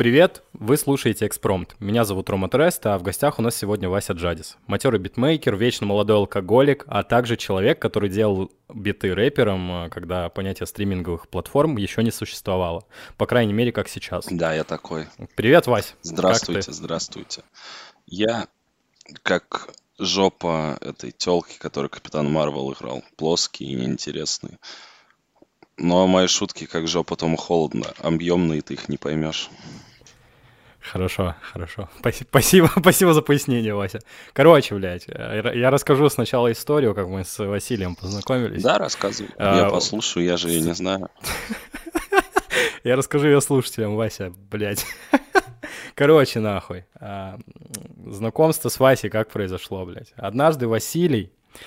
Привет, вы слушаете Экспромт. Меня зовут Рома Трест, а в гостях у нас сегодня Вася Джадис. Матерый битмейкер, вечно молодой алкоголик, а также человек, который делал биты рэпером, э, когда понятие стриминговых платформ еще не существовало. По крайней мере, как сейчас. Да, я такой. Привет, Вась. Здравствуйте, здравствуйте. Я как жопа этой телки, которую Капитан Марвел играл. Плоский и неинтересный. Но мои шутки как жопа Тома Холодно. Объемные, ты их не поймешь. Хорошо, хорошо. Спасибо, спасибо за пояснение, Вася. Короче, блядь, э, я расскажу сначала историю, как мы с Василием познакомились. Да, рассказывай. А, я послушаю, я же не знаю. Я расскажу ее слушателям, Вася, блядь. Короче, нахуй. А, знакомство с Васей как произошло, блядь. Однажды Василий а,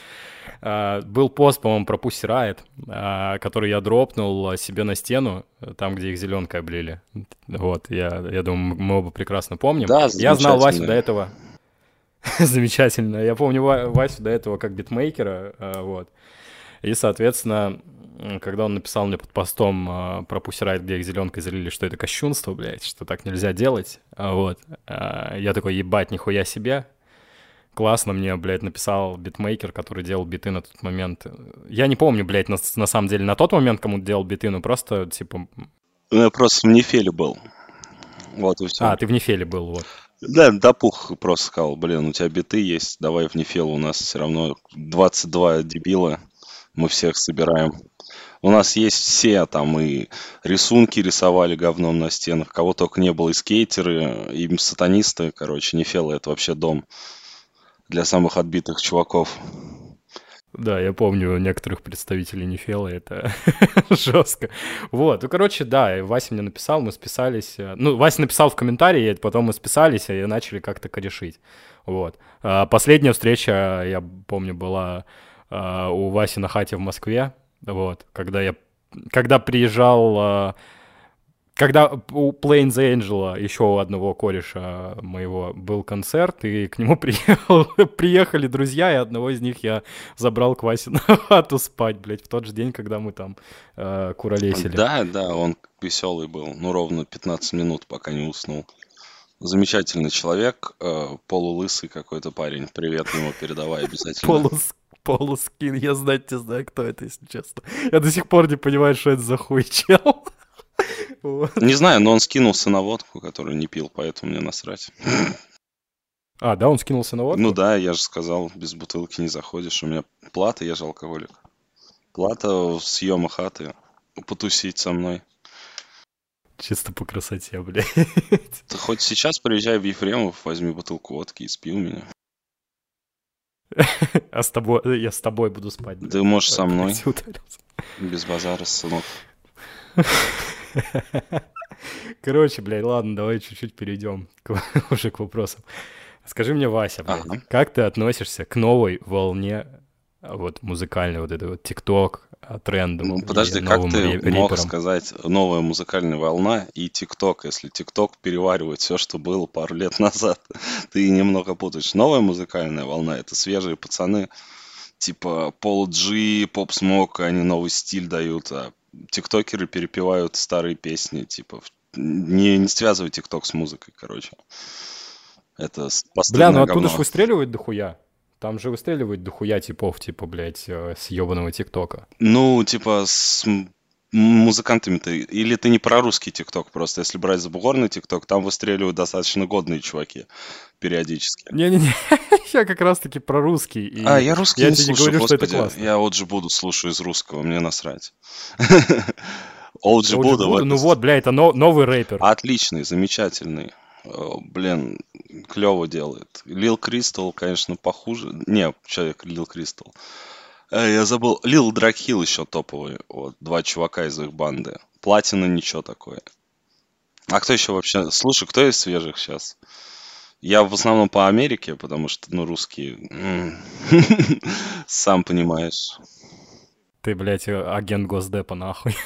был пост, по-моему, про Pussy Riot, а, который я дропнул себе на стену, там, где их зеленкой облили. Вот, я, я думаю, мы оба прекрасно помним. Да, Я знал Васю до этого. Замечательно. Я помню Васю до этого как битмейкера, а, вот. И, соответственно, когда он написал мне под постом про Pussy Riot, где их зеленкой залили, что это кощунство, блядь, что так нельзя делать, вот, я такой, ебать, нихуя себе, классно мне, блядь, написал битмейкер, который делал биты на тот момент. Я не помню, блядь, на, на самом деле, на тот момент, кому делал биты, ну просто, типа... Ну, я просто в Нефеле был. Вот и все. А, ты в Нефеле был, вот. Да, допух просто сказал, блин, у тебя биты есть, давай в Нефел, у нас все равно 22 дебила, мы всех собираем. У нас есть все, там и рисунки рисовали говном на стенах, кого только не было, и скейтеры, и сатанисты, короче, Нефела это вообще дом для самых отбитых чуваков. Да, я помню некоторых представителей Нефела, это жестко. Вот, ну, короче, да, Вася мне написал, мы списались. Э, ну, Вася написал в комментарии, потом мы списались и начали как-то корешить. Вот. А последняя встреча, я помню, была а, у Васи на хате в Москве, вот, когда я, когда приезжал а, когда у Plains Angel, еще у одного кореша моего, был концерт, и к нему приехал, приехали друзья, и одного из них я забрал к Васе на хату спать, блядь, в тот же день, когда мы там э, куролесили. Да, да, он веселый был, ну, ровно 15 минут, пока не уснул. Замечательный человек, э, полулысый какой-то парень. Привет ему передавай обязательно. Полус, полускин, я знать не знаю, кто это, если честно. Я до сих пор не понимаю, что это за хуй чел. Не знаю, но он скинулся на водку, которую не пил, поэтому мне насрать. А, да, он скинулся на водку? Ну да, я же сказал, без бутылки не заходишь. У меня плата, я же алкоголик. Плата съема хаты. Потусить со мной. Чисто по красоте, блядь. Ты хоть сейчас приезжай в Ефремов, возьми бутылку водки и спи у меня. А с тобой, я с тобой буду спать. Ты можешь со мной. Без базара, сынок. Короче, блядь, ладно, давай чуть-чуть перейдем к, уже к вопросам. Скажи мне, Вася, блядь, ага. как ты относишься к новой волне вот музыкальной, вот этой вот ТикТок, а, тренду? Ну, подожди, как ты рэперам? мог сказать новая музыкальная волна и ТикТок, если ТикТок переваривает все, что было пару лет назад? ты немного путаешь. Новая музыкальная волна — это свежие пацаны, типа Пол Джи, Поп Смок, они новый стиль дают, а тиктокеры перепевают старые песни, типа, не, не связывай тикток с музыкой, короче. Это Бля, ну оттуда же выстреливает дохуя. Там же выстреливает дохуя типов, типа, блядь, э, с ебаного ТикТока. Ну, типа, с музыкантами-то, или ты не про русский ТикТок просто, если брать забугорный ТикТок, там выстреливают достаточно годные чуваки периодически. Не-не-не, я как раз-таки про русский. И а, я русский я не слушаю, говорю, господи, что это классно. я вот же буду слушаю из русского, мне насрать. Олджи Буда. Ну вот, бля, это новый рэпер. Отличный, замечательный. Блин, клево делает. Лил Кристал, конечно, похуже. Не, человек Лил Кристал. Э, я забыл. Лил Дракхил еще топовый. Вот, два чувака из их банды. Платина ничего такое. А кто еще вообще? Слушай, кто из свежих сейчас? Я в основном по Америке, потому что, ну, русские... Сам понимаешь. Ты, блядь, агент Госдепа, нахуй.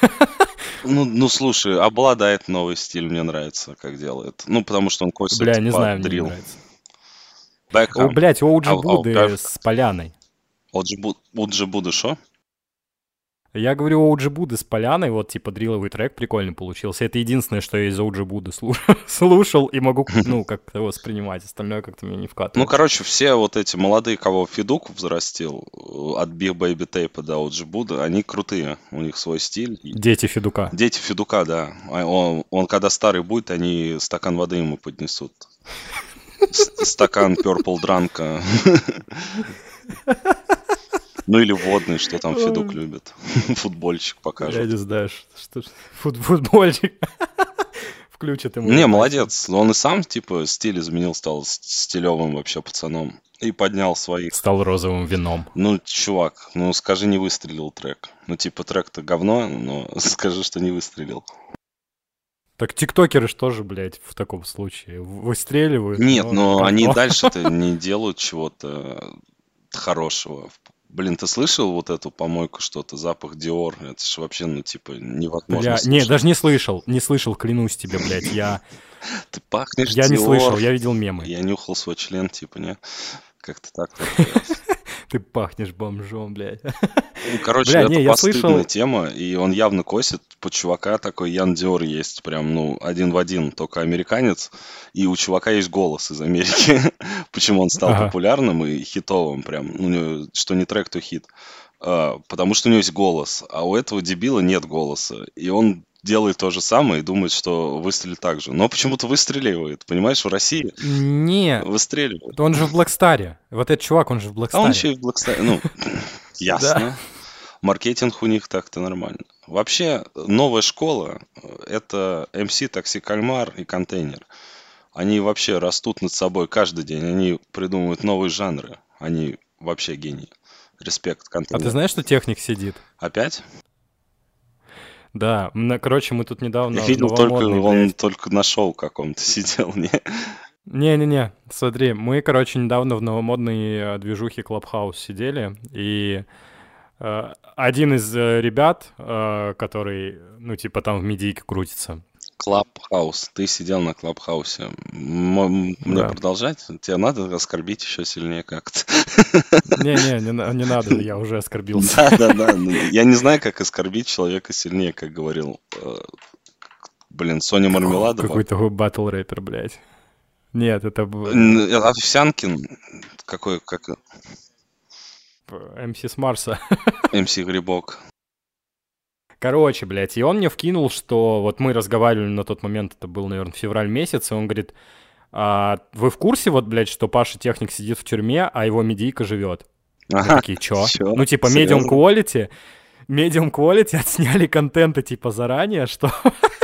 Ну, ну, слушай, OBLADAET новый стиль, мне нравится, как делает. Ну, потому что он косит Бля, не знаю, мне не нравится. Бэкхам. О, блядь, OG Буды с поляной. OG Буды что? Я говорю о OG Буды с Поляной, вот типа дриловый трек прикольный получился. Это единственное, что я из OG Буды слушал и могу, ну, как-то воспринимать. Остальное как-то мне не вкатывает. Ну, короче, все вот эти молодые, кого Федук взрастил, от Big Baby Tape до Уджи Буды, они крутые. У них свой стиль. Дети Федука. Дети Федука, да. А он, он когда старый будет, они стакан воды ему поднесут. Стакан Purple Дранка. Ну или водный, что там Федук любит. Футбольчик покажет. Я не знаю, что, что футбольчик. Включит ему. Не, молодец. Он и сам, типа, стиль изменил, стал стилевым вообще пацаном. И поднял своих. Стал розовым вином. Ну, чувак, ну скажи, не выстрелил трек. Ну, типа, трек-то говно, но скажи, что не выстрелил. Так тиктокеры же тоже, блядь, в таком случае выстреливают. Нет, но, но они дальше-то не делают чего-то хорошего. Блин, ты слышал вот эту помойку что-то, запах Диор? Это же вообще, ну, типа, невозможно Бля, Не, даже не слышал, не слышал, клянусь тебе, блядь, я... Ты пахнешь Я не слышал, я видел мемы. Я нюхал свой член, типа, не? Как-то так. Ты пахнешь бомжом, блядь. Ну, короче, Бля, это не, постыдная слышал... тема, и он явно косит по чувака такой Ян Диор есть, прям, ну, один в один, только американец, и у чувака есть голос из Америки. Почему он стал ага. популярным и хитовым прям, ну, что не трек, то хит. А, потому что у него есть голос, а у этого дебила нет голоса, и он делает то же самое и думает, что выстрелит так же. Но почему-то выстреливает. Понимаешь, в России не выстреливает. Он же в Блэкстаре. Вот этот чувак, он же в Блэкстаре. А он еще и в Блэкстаре. Ну, ясно. Маркетинг у них так-то нормально. Вообще, новая школа — это MC, такси, кальмар и контейнер. Они вообще растут над собой каждый день. Они придумывают новые жанры. Они вообще гении. Респект контейнер. А ты знаешь, что техник сидит? Опять? Да, короче, мы тут недавно... Я видел только, он только на шоу каком-то сидел, не? Не-не-не, смотри, мы, короче, недавно в новомодной э, движухе Clubhouse сидели, и э, один из э, ребят, э, который, ну, типа, там в медийке крутится, Клабхаус. Ты сидел на Клабхаусе. Мне да. продолжать? Тебе надо оскорбить еще сильнее как-то? Не-не, не, не надо, я уже оскорбился. Да-да-да. Ну, я не знаю, как оскорбить человека сильнее, как говорил, э, блин, Соня Мармеладова. Какой-то батл рэпер, блядь. Нет, это... Овсянкин? Какой, как... МС с Марса. МС Грибок. Короче, блядь, и он мне вкинул, что вот мы разговаривали на тот момент, это был, наверное, февраль месяц, и он говорит, а, вы в курсе, вот, блядь, что Паша Техник сидит в тюрьме, а его медийка живет? Ага, такие, чё? чё? Ну, типа, medium quality, medium quality отсняли контента, типа, заранее, что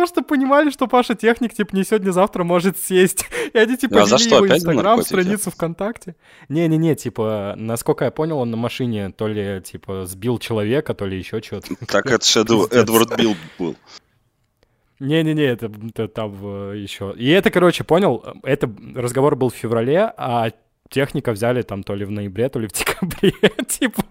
потому что понимали, что Паша Техник, типа, не сегодня-завтра может сесть. И они, типа, ну, а вели его Инстаграм, страницу ВКонтакте. Не-не-не, типа, наского я понял, он на машине то ли, типа, сбил человека, то ли еще что-то. Так это же Эдвард Билл был. Не-не-не, это, это там э, еще. И это, короче, понял, это разговор был в феврале, а техника взяли там то ли в ноябре, то ли в декабре. типа,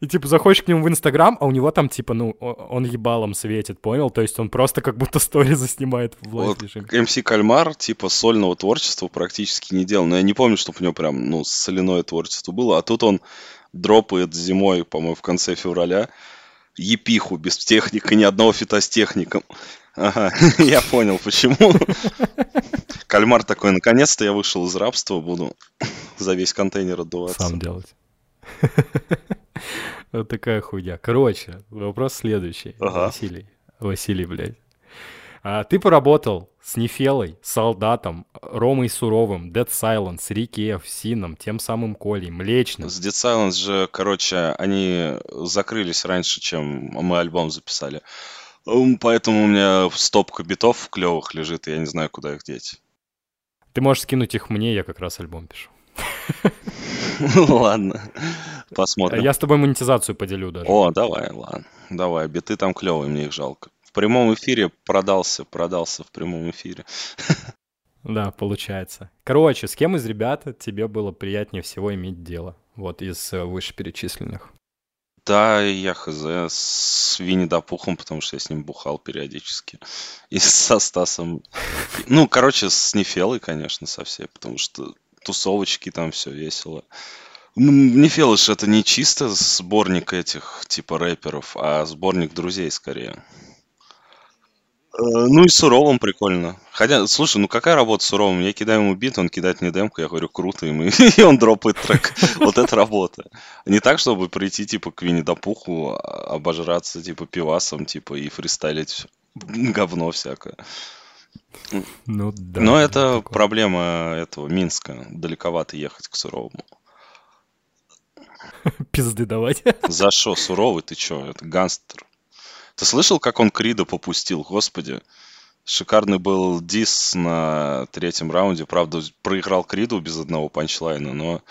и, типа, заходишь к нему в Инстаграм, а у него там, типа, ну, он ебалом светит, понял? То есть он просто как будто стори заснимает в. Вот, МС Кальмар, типа, сольного творчества практически не делал. Но я не помню, чтобы у него прям, ну, соляное творчество было. А тут он дропает зимой, по-моему, в конце февраля, епиху без техника, ни одного фита с техником. Ага, я понял, почему. Кальмар такой, наконец-то я вышел из рабства, буду за весь контейнер отдуваться. Сам делать. Вот такая хуйня. Короче, вопрос следующий. Ага. Василий. Василий, блядь. А, ты поработал с Нефелой, Солдатом, Ромой Суровым, Dead Silence, Рики Ф, Сином, тем самым Колей, Млечным. С Dead Silence же, короче, они закрылись раньше, чем мы альбом записали. Поэтому у меня стопка битов клевых лежит, и я не знаю, куда их деть. Ты можешь скинуть их мне, я как раз альбом пишу. Ладно, посмотрим. Я с тобой монетизацию поделю даже. О, давай, ладно. Давай, биты там клевые, мне их жалко. В прямом эфире продался, продался в прямом эфире. Да, получается. Короче, с кем из ребят тебе было приятнее всего иметь дело? Вот из э, вышеперечисленных. Да, я хз, с Винни Допухом, потому что я с ним бухал периодически. И со Стасом. Ну, короче, с Нефелой, конечно, со всей, потому что тусовочки, там все весело. Нефелыш это не чисто сборник этих типа рэперов, а сборник друзей скорее. Э, ну и суровым прикольно. Хотя, слушай, ну какая работа с суровым? Я кидаю ему бит, он кидает мне демку, я говорю, круто, и, мы, и он дропает трек. Вот это работа. Не так, чтобы прийти, типа, к Винни Допуху, а, обожраться, типа, пивасом, типа, и фристайлить говно всякое. Ну, да. Но это такое. проблема этого Минска. Далековато ехать к суровому. Пизды давать. За что? Суровый, ты чё? Это гангстер. Ты слышал, как он Крида попустил? Господи. Шикарный был дис на третьем раунде. Правда, проиграл Криду без одного панчлайна, но...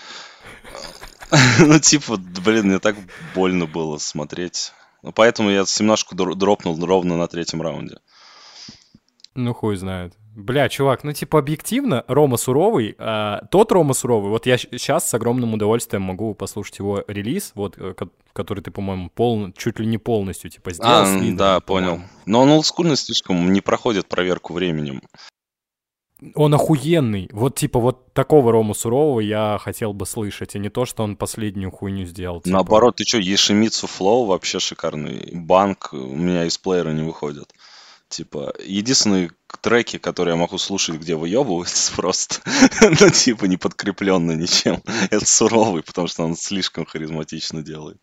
Ну, типа, блин, мне так больно было смотреть. Ну, поэтому я семнашку дропнул ровно на третьем раунде. Ну, хуй знает. Бля, чувак, ну типа объективно, Рома Суровый, а, тот Рома Суровый, вот я сейчас с огромным удовольствием могу послушать его релиз, вот, э, который ты, по-моему, пол, чуть ли не полностью типа сделал. А, да, понял. Но он олдскульный слишком, не проходит проверку временем. Он охуенный. Вот типа вот такого Рома Сурового я хотел бы слышать, а не то, что он последнюю хуйню сделал. Типа. Наоборот, ты что, Ешемицу Флоу вообще шикарный. Банк у меня из плеера не выходит. Типа, единственные треки, которые я могу слушать, где выебываются просто, ну, типа, не подкрепленно ничем. Это суровый, потому что он слишком харизматично делает.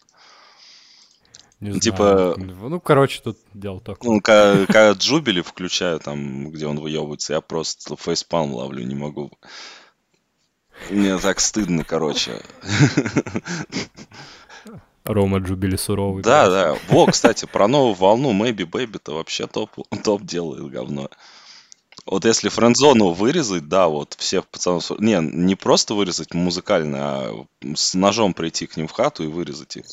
Не ну, типа, ну, короче, тут дело такое. Ну, когда Джубили включаю, там, где он выебывается, я просто фейспалм ловлю, не могу. Мне так стыдно, короче. Рома Джубили суровый. Да, да. Во, кстати, про новую волну Maybe Baby-то вообще топ, топ делает говно. Вот если френдзону вырезать, да, вот всех пацанов... Не, не просто вырезать музыкально, а с ножом прийти к ним в хату и вырезать их.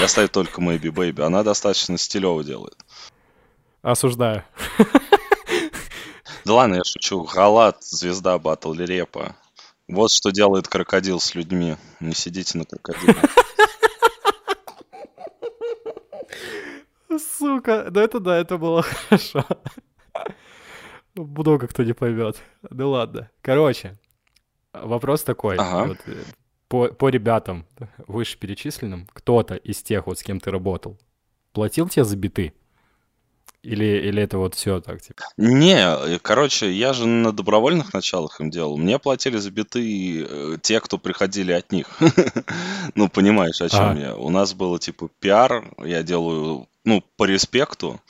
И оставить только Maybe Baby. Она достаточно стилево делает. Осуждаю. Да ладно, я шучу. Галат, звезда батл репа. Вот что делает крокодил с людьми. Не сидите на крокодиле. Сука, ну это да, это было хорошо. Много кто не поймет. Ну ладно. Короче, вопрос такой. Ага. Вот, э, по, по ребятам вышеперечисленным, кто-то из тех, вот с кем ты работал, платил тебе за биты? Или, или это вот все так, типа? Не, э, короче, я же на добровольных началах им делал. Мне платили за биты э, те, кто приходили от них. ну, понимаешь, о чем я. У нас было, типа, пиар, я делаю, ну, по респекту.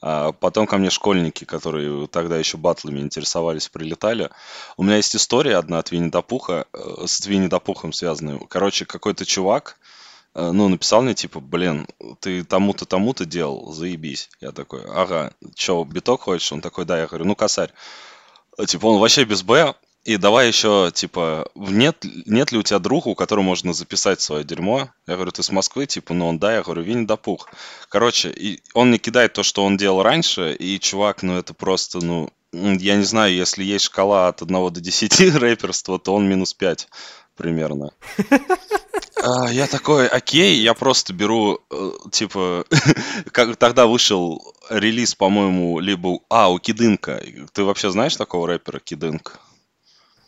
А потом ко мне школьники, которые тогда еще батлами интересовались, прилетали. У меня есть история одна от Винни Допуха, э, с Винни Допухом связанная. Короче, какой-то чувак, Э, ну, написал мне, типа, блин, ты тому-то, тому-то делал, заебись. Я такой, ага, чё, биток хочешь? Он такой, да, я говорю, ну, косарь. Типа, он вообще без Б, и давай еще, типа, нет, нет ли у тебя друга, у которого можно записать свое дерьмо? Я говорю, ты с Москвы? Типа, ну он да. Я говорю, Винни Допух. Короче, и он не кидает то, что он делал раньше, и чувак, ну это просто, ну, я не знаю, если есть шкала от 1 до 10 рэперства, то он минус 5 примерно. А, я такой, окей, я просто беру, э, типа, как тогда вышел релиз, по-моему, либо... А, у Кидынка. Ты вообще знаешь такого рэпера Кидынк?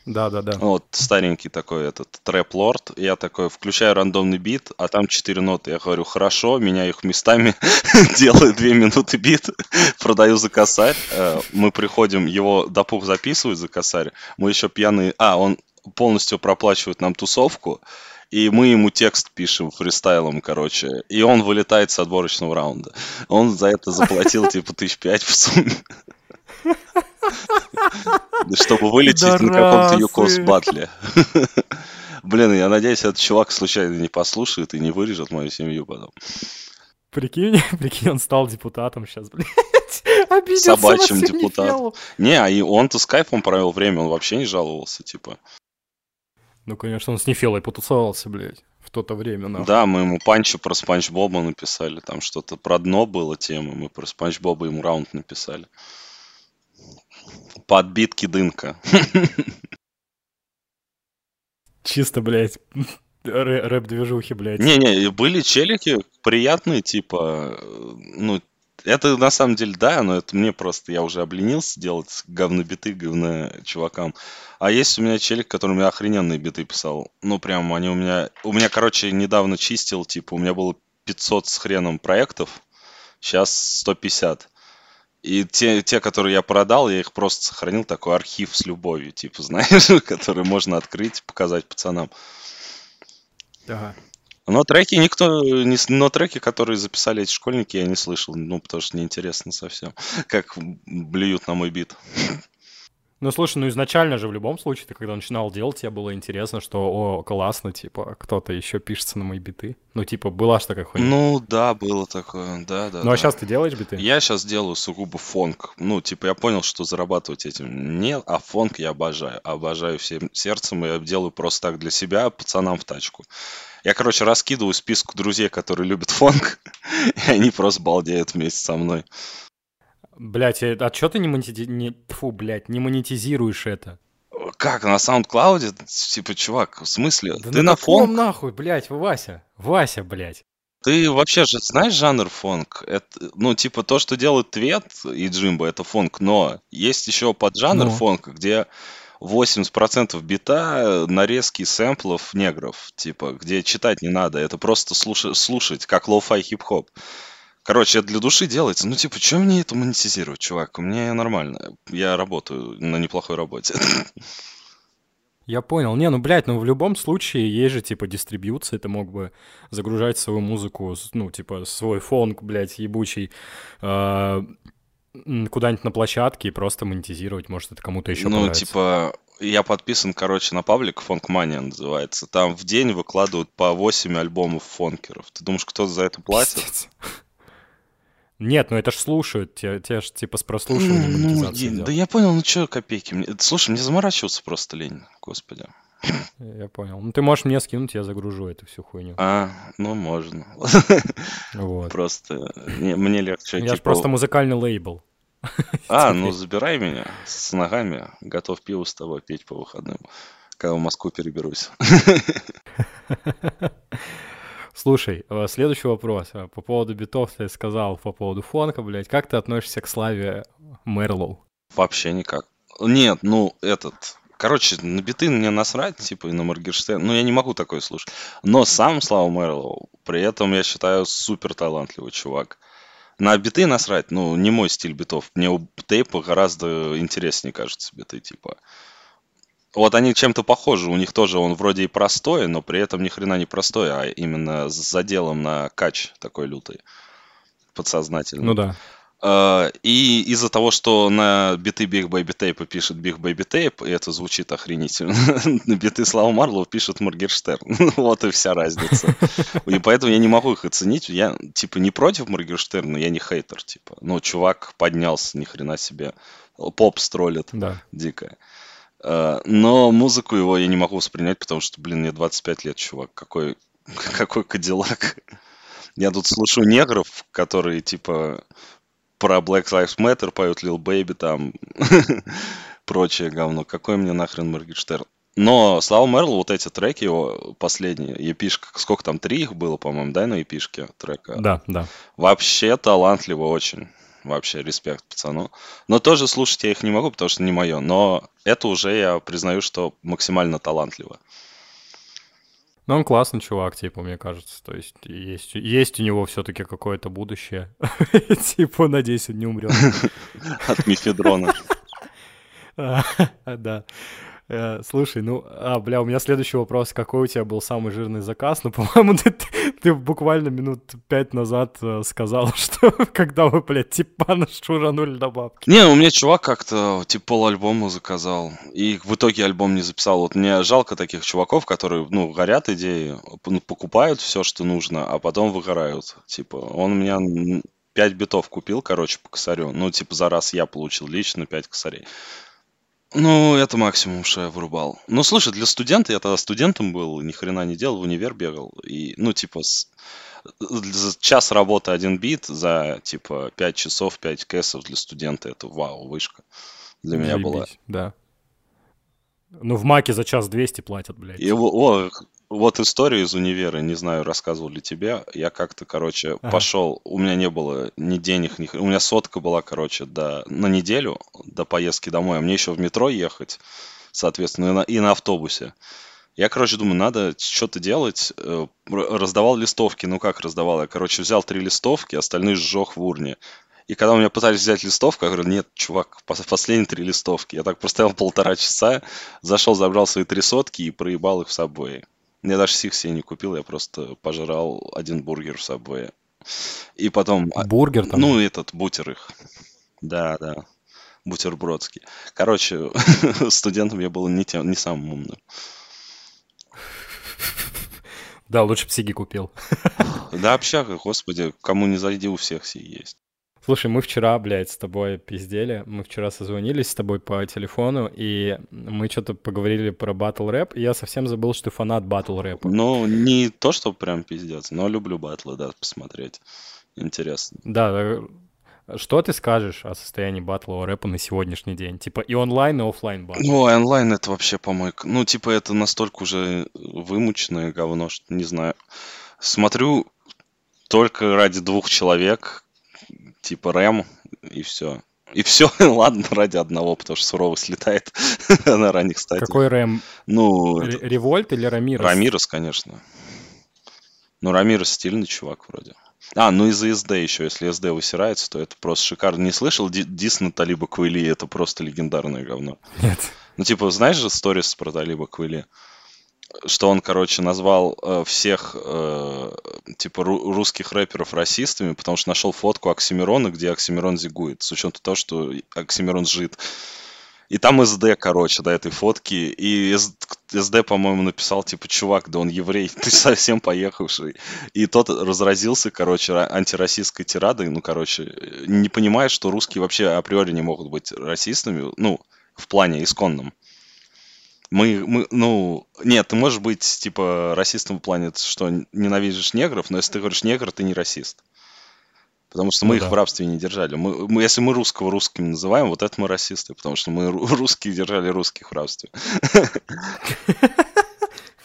Да, да, да. Вот старенький такой этот трэп-лорд. Я такой включаю рандомный бит, а там четыре ноты. Я говорю, хорошо, меняю их местами, делаю две минуты бит, продаю за косарь. Э, мы приходим, его допух записывают за косарь. Мы еще пьяные... А, он полностью проплачивает нам тусовку, и мы ему текст пишем фристайлом, короче, и он вылетает с отборочного раунда. Он за это заплатил типа тысяч пять в сумме. Чтобы вылететь на каком-то Юкос батле. Блин, я надеюсь, этот чувак случайно не послушает и не вырежет мою семью потом. Прикинь, прикинь, он стал депутатом сейчас, блядь. Собачьим депутатом. Не, а и он-то с кайфом провел время, он вообще не жаловался, типа. Ну, конечно, он с Нефелой потусовался, блядь, в то-то время, нахуй. Да, мы ему панчу про Спанч Боба написали, там что-то про дно было тема, мы про Спанч Боба ему раунд написали. Подбитки дынка. Чисто, блядь, рэп-движухи, блядь. Не-не, были челики приятные, типа, ну, это на самом деле да, но это мне просто, я уже обленился делать говнобиты говно чувакам. А есть у меня челик, который у меня охрененные биты писал. Ну, прям они у меня... У меня, короче, недавно чистил, типа, у меня было 500 с хреном проектов, сейчас 150. И те, те, которые я продал, я их просто сохранил, такой архив с любовью, типа, знаешь, который можно открыть, показать пацанам. Ага. Но треки никто, не, но треки, которые записали эти школьники, я не слышал, ну, потому что неинтересно совсем, как блюют на мой бит. Ну, слушай, ну изначально же в любом случае, ты когда начинал делать, тебе было интересно, что, о, классно, типа, кто-то еще пишется на мои биты. Ну, типа, была ж такая хуйня. Ну, да, было такое, да, да. Ну, а да. сейчас ты делаешь биты? Я сейчас делаю сугубо фонк. Ну, типа, я понял, что зарабатывать этим нет, а фонк я обожаю. Обожаю всем сердцем, и я делаю просто так для себя, пацанам в тачку. Я, короче, раскидываю список друзей, которые любят фонк, и они просто балдеют вместе со мной. Блять, а что ты не, монети... не... Фу, блядь, не монетизируешь это? Как, на SoundCloud? Типа, чувак, в смысле? Да ты на, на фонк? нахуй, блядь, Вася? Вася, блядь. Ты вообще же знаешь жанр фонк? Это, ну, типа, то, что делают Твет и Джимбо, это фонк, но есть еще поджанр Ну. фонка, где 80% бита нарезки сэмплов негров, типа, где читать не надо, это просто слуша- слушать, как lo-fi хип-хоп. Короче, это для души делается. Ну, типа, что мне это монетизировать, чувак? У меня нормально. Я работаю на неплохой работе. Я понял. Не, ну, блядь, ну в любом случае есть же, типа, дистрибьюция. Ты мог бы загружать свою музыку, ну, типа, свой фонк, блядь, ебучий, э, м, куда-нибудь на площадке и просто монетизировать. Может, это кому-то еще Ну, понравится. типа, я подписан, короче, на паблик Фонкмания называется. Там в день выкладывают по 8 альбомов фонкеров. Ты думаешь, кто за это платит? Пиздец. Нет, ну это ж слушают, те, те ж типа с прослушиванием Ну, идет. да я понял, ну что копейки. Мне- Слушай, мне заморачиваться просто лень, господи. Я понял. Ну ты можешь мне скинуть, я загружу эту всю хуйню. А, ну можно. Вот. Просто не- мне легче, Я типа, просто музыкальный лейбл. А, ну забирай меня с ногами, готов пиво с тобой петь по выходным, когда в Москву переберусь. Слушай, э, следующий вопрос. Э, По поводу битов ты сказал, по поводу фонка, блядь. Как ты относишься к славе Мерлоу? Вообще никак. Нет, ну этот... Короче, на биты мне насрать, типа, и на Моргенштерн. Ну, я не могу такое слушать. Но сам Слава Мэрлоу, при этом, я считаю, супер талантливый чувак. На биты насрать, ну, не мой стиль битов. Мне у тейпа гораздо интереснее кажется биты, типа. Вот они чем-то похожи. У них тоже он вроде и простой, но при этом ни хрена не простой, а именно с заделом на кач такой лютый. Подсознательно. Ну да. Э, И из-за того, что на биты Big Baby Tape пишет Big Baby Tape, и это звучит охренительно, на биты Слава Марлоу пишет Моргенштерн. Вот и вся разница. И поэтому я не могу их оценить. Я, типа, не против Моргенштерна, я не хейтер, типа. Ну, чувак поднялся, ни хрена себе. Поп стролит Да. дико. Э, Но музыку его я не могу воспринять, потому что, блин, мне 25 лет, чувак. Какой, какой кадиллак. Я тут слушаю негров, которые, типа, про Black Lives Matter поют Lil Baby там, прочее говно. Какой мне нахрен Моргенштерн? Но Слава Мерл, вот эти треки его последние, епишка, сколько там, три их было, по-моему, да, на епишке трека? Да, да. Вообще талантливо очень. Вообще, респект пацану. Но тоже слушать я их не могу, потому что не мое. Но это уже я признаю, что максимально талантливо. Но он классный чувак, типа, мне кажется. То есть есть, есть у него все-таки какое-то будущее. Типа, надеюсь, он не умрет. От мифедрона. Да. Э, Слушай, ну, а, бля, у меня следующий вопрос. Какой у тебя был самый жирный заказ? Ну, по-моему, ты, ты- буквально минут пять назад э, сказал, что когда вы, блядь, типа шуранули на бабки. Не, у меня чувак как-то типа пол альбома заказал, и в итоге альбом не записал. Вот мне жалко таких чуваков, которые, ну, горят идеи, п- покупают все, что нужно, а потом выгорают. Типа, он у меня м, 5 битов купил, короче, по косарю. Ну, типа, за раз я получил лично 5 косарей. Ну, это максимум, что я вырубал. Ну, слушай, для студента, я тогда студентом был, ни хрена не делал, в универ бегал. И, ну, типа, с- за час работы один бит за, типа, 5 часов, 5 кэсов для студента, это вау, вышка. Для меня была. Заебись, Да. Ну, в Маке за час 200 платят, блядь. И, о, вот историю из универа, не знаю, рассказывал ли тебе. Я как-то, короче, ага. пошел, у меня не было ни денег, ни... У меня сотка была, короче, до... на неделю до поездки домой, а мне еще в метро ехать, соответственно, и на, и на автобусе. Я, короче, думаю, надо что-то делать. Э, раздавал листовки. Ну как раздавал? Я, короче, взял три листовки, остальные сжег в урне. И когда у меня пытались взять листовку, я говорю, нет, чувак, последние три листовки. Я так простоял полтора часа, зашел, забрал свои три сотки и проебал их в собой. Я даже сих себе не купил, я просто пожрал один бургер в собой. И потом... А, бургер там? Ну, этот, бутер их. Да, да. Бутербродский. Короче, студентом я был не, тем, не самым умным. Да, лучше бы Сиги купил. Да, общага, господи, кому не зайди, у всех все есть. Слушай, мы вчера, блядь, с тобой пиздели. Мы вчера созвонились с тобой по телефону, и мы что-то поговорили про батл рэп, и я совсем забыл, что ты фанат батл рэпа. Ну, не то, что прям пиздец, но люблю батлы, да, посмотреть. Интересно. Да, что ты скажешь о состоянии батлового рэпа на сегодняшний день? Типа и онлайн, и офлайн батл. Ну, онлайн это вообще помойка. Ну, типа это настолько уже вымученное говно, что не знаю. Смотрю только ради двух человек, типа рэм, и все. И все, ладно, ради одного, потому что суровый слетает на ранних стадиях. Какой рэм? Ну... Револьт или Рамирос? Рамирос, конечно. Ну, Рамирос стильный чувак вроде. А, ну из-за SD еще, если SD высирается, то это просто шикарно. Не слышал дис на Талиба Квили? Это просто легендарное говно. Нет. Ну, типа, знаешь же сторис про Талиба Квили? Что он, короче, назвал э, всех, э, типа, ру- русских рэперов расистами, потому что нашел фотку Оксимирона, где Оксимирон зигует, с учетом того, что Оксимирон жид. И там СД, короче, до этой фотки. И СД, по-моему, написал, типа, чувак, да он еврей, ты совсем поехавший. И тот разразился, короче, антироссийской тирадой. Ну, короче, не понимая, что русские вообще априори не могут быть расистами, ну, в плане исконном. Мы, мы, ну, нет, ты можешь быть, типа, расистом в плане, что ненавидишь негров, но если ты говоришь негр, ты не расист. Потому что мы ну, их да. в рабстве не держали. Мы, мы, если мы русского русским называем, вот это мы расисты, потому что мы русские держали русских в рабстве.